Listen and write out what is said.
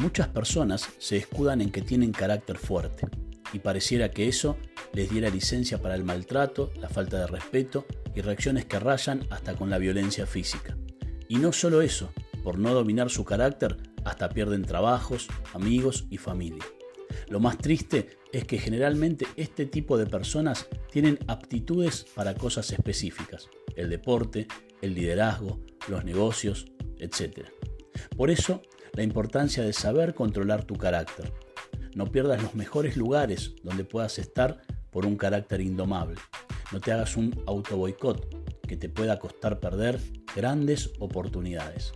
Muchas personas se escudan en que tienen carácter fuerte y pareciera que eso les diera licencia para el maltrato, la falta de respeto y reacciones que rayan hasta con la violencia física. Y no solo eso, por no dominar su carácter, hasta pierden trabajos, amigos y familia. Lo más triste es que generalmente este tipo de personas tienen aptitudes para cosas específicas, el deporte, el liderazgo, los negocios, etc. Por eso, la importancia de saber controlar tu carácter. No pierdas los mejores lugares donde puedas estar por un carácter indomable. No te hagas un auto boicot que te pueda costar perder grandes oportunidades.